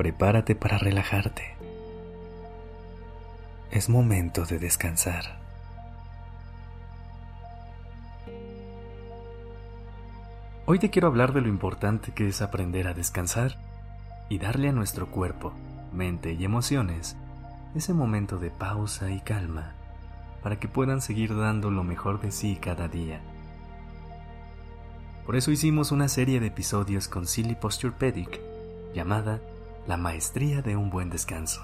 Prepárate para relajarte. Es momento de descansar. Hoy te quiero hablar de lo importante que es aprender a descansar y darle a nuestro cuerpo, mente y emociones ese momento de pausa y calma para que puedan seguir dando lo mejor de sí cada día. Por eso hicimos una serie de episodios con Silly Posturepedic llamada La Maestría de un Buen Descanso,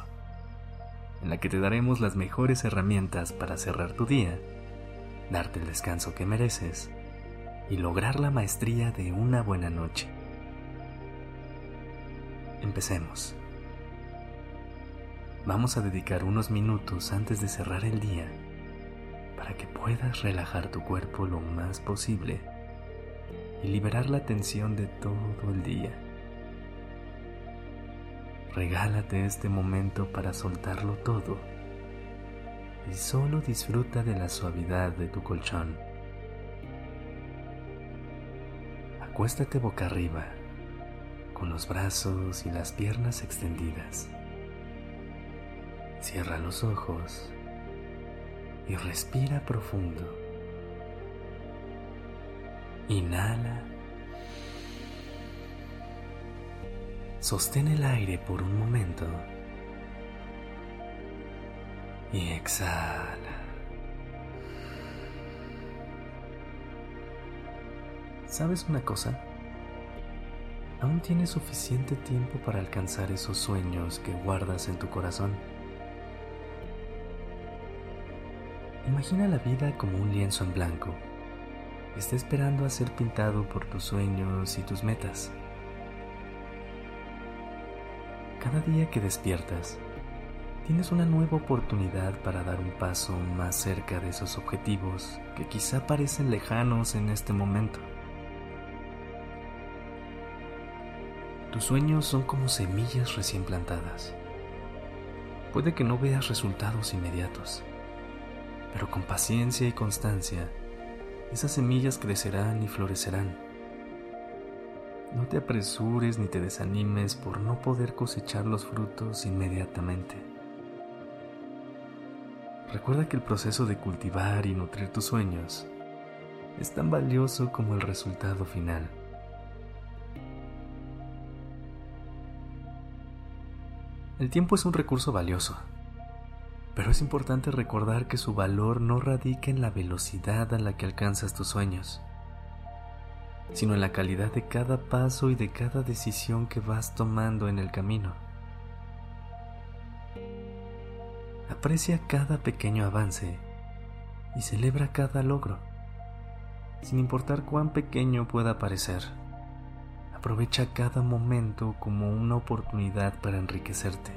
en la que te daremos las mejores herramientas para cerrar tu día, darte el descanso que mereces y lograr la maestría de una buena noche. Empecemos. Vamos a dedicar unos minutos antes de cerrar el día para que puedas relajar tu cuerpo lo más posible y liberar la tensión de todo el día. Regálate este momento para soltarlo todo y solo disfruta de la suavidad de tu colchón. Acuéstate boca arriba, con los brazos y las piernas extendidas. Cierra los ojos y respira profundo. Inhala. Sostén el aire por un momento. Y exhala. ¿Sabes una cosa? Aún tienes suficiente tiempo para alcanzar esos sueños que guardas en tu corazón. Imagina la vida como un lienzo en blanco está esperando a ser pintado por tus sueños y tus metas. Cada día que despiertas, tienes una nueva oportunidad para dar un paso más cerca de esos objetivos que quizá parecen lejanos en este momento. Tus sueños son como semillas recién plantadas. Puede que no veas resultados inmediatos, pero con paciencia y constancia esas semillas crecerán y florecerán. No te apresures ni te desanimes por no poder cosechar los frutos inmediatamente. Recuerda que el proceso de cultivar y nutrir tus sueños es tan valioso como el resultado final. El tiempo es un recurso valioso pero es importante recordar que su valor no radica en la velocidad a la que alcanzas tus sueños, sino en la calidad de cada paso y de cada decisión que vas tomando en el camino. Aprecia cada pequeño avance y celebra cada logro, sin importar cuán pequeño pueda parecer. Aprovecha cada momento como una oportunidad para enriquecerte.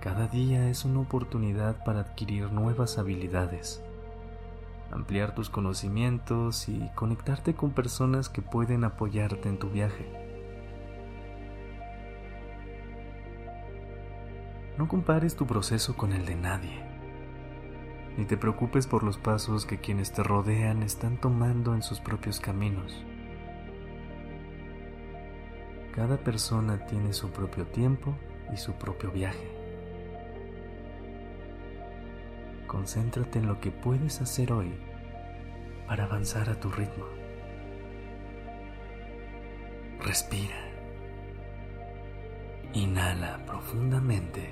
Cada día es una oportunidad para adquirir nuevas habilidades, ampliar tus conocimientos y conectarte con personas que pueden apoyarte en tu viaje. No compares tu proceso con el de nadie, ni te preocupes por los pasos que quienes te rodean están tomando en sus propios caminos. Cada persona tiene su propio tiempo y su propio viaje. Concéntrate en lo que puedes hacer hoy para avanzar a tu ritmo. Respira. Inhala profundamente.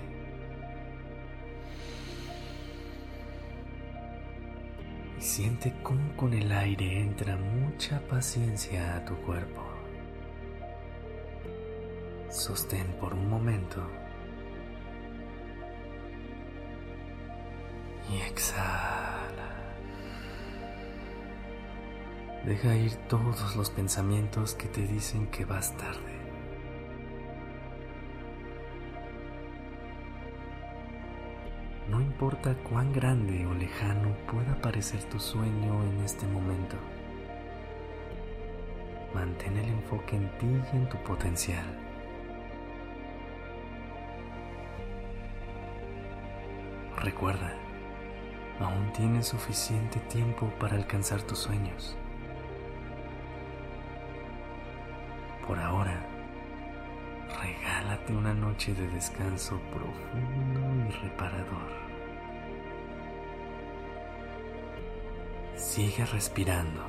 Y siente cómo con el aire entra mucha paciencia a tu cuerpo. Sostén por un momento. y exhala. Deja ir todos los pensamientos que te dicen que vas tarde. No importa cuán grande o lejano pueda parecer tu sueño en este momento, mantén el enfoque en ti y en tu potencial. Recuerda, aún tienes suficiente tiempo para alcanzar tus sueños. Por ahora, regálate una noche de descanso profundo y reparador. Sigue respirando.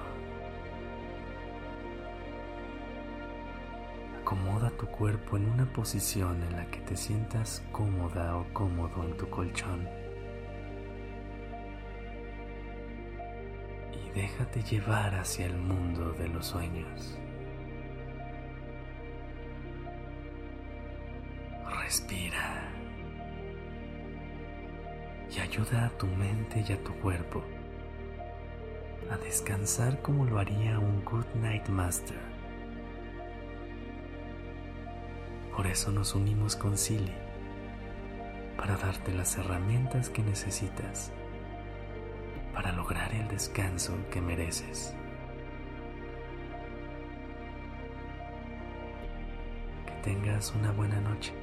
Acomoda tu cuerpo en una posición en la que te sientas cómoda o cómodo en tu colchón. Y déjate llevar hacia el mundo de los sueños. Respira y ayuda a tu mente y a tu cuerpo a descansar como lo haría un Good Night Master. Por eso nos unimos con Silly, para darte las herramientas que necesitas para lograr el descanso que mereces. Que tengas una buena noche.